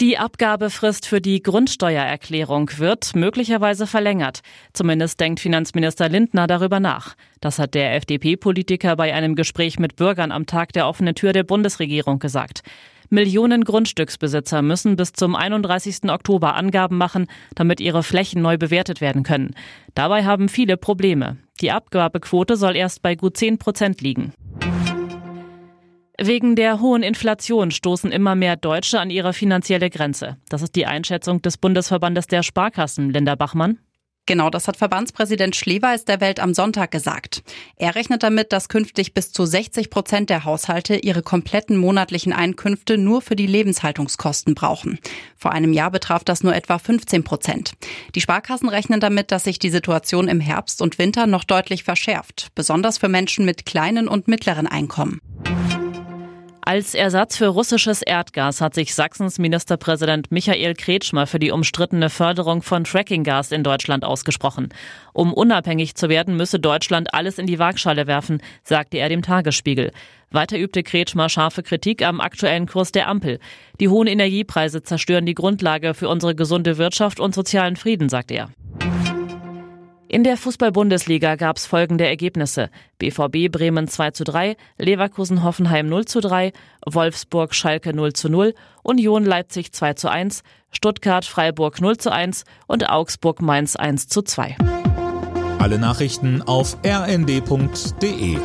Die Abgabefrist für die Grundsteuererklärung wird möglicherweise verlängert. Zumindest denkt Finanzminister Lindner darüber nach. Das hat der FDP-Politiker bei einem Gespräch mit Bürgern am Tag der offenen Tür der Bundesregierung gesagt. Millionen Grundstücksbesitzer müssen bis zum 31. Oktober Angaben machen, damit ihre Flächen neu bewertet werden können. Dabei haben viele Probleme. Die Abgabequote soll erst bei gut 10 Prozent liegen. Wegen der hohen Inflation stoßen immer mehr Deutsche an ihre finanzielle Grenze. Das ist die Einschätzung des Bundesverbandes der Sparkassen, Linda Bachmann. Genau, das hat Verbandspräsident Schleweis der Welt am Sonntag gesagt. Er rechnet damit, dass künftig bis zu 60 Prozent der Haushalte ihre kompletten monatlichen Einkünfte nur für die Lebenshaltungskosten brauchen. Vor einem Jahr betraf das nur etwa 15 Prozent. Die Sparkassen rechnen damit, dass sich die Situation im Herbst und Winter noch deutlich verschärft, besonders für Menschen mit kleinen und mittleren Einkommen. Als Ersatz für russisches Erdgas hat sich Sachsens Ministerpräsident Michael Kretschmer für die umstrittene Förderung von Frackinggas in Deutschland ausgesprochen. Um unabhängig zu werden, müsse Deutschland alles in die Waagschale werfen, sagte er dem Tagesspiegel. Weiter übte Kretschmer scharfe Kritik am aktuellen Kurs der Ampel. Die hohen Energiepreise zerstören die Grundlage für unsere gesunde Wirtschaft und sozialen Frieden, sagte er. In der Fußball-Bundesliga gab es folgende Ergebnisse. BVB Bremen 2 zu 3, Leverkusen Hoffenheim 0 zu 3, Wolfsburg Schalke 0 zu 0, Union Leipzig 2 zu 1, Stuttgart Freiburg 0 zu 1 und Augsburg Mainz 1 zu 2. Alle Nachrichten auf rnd.de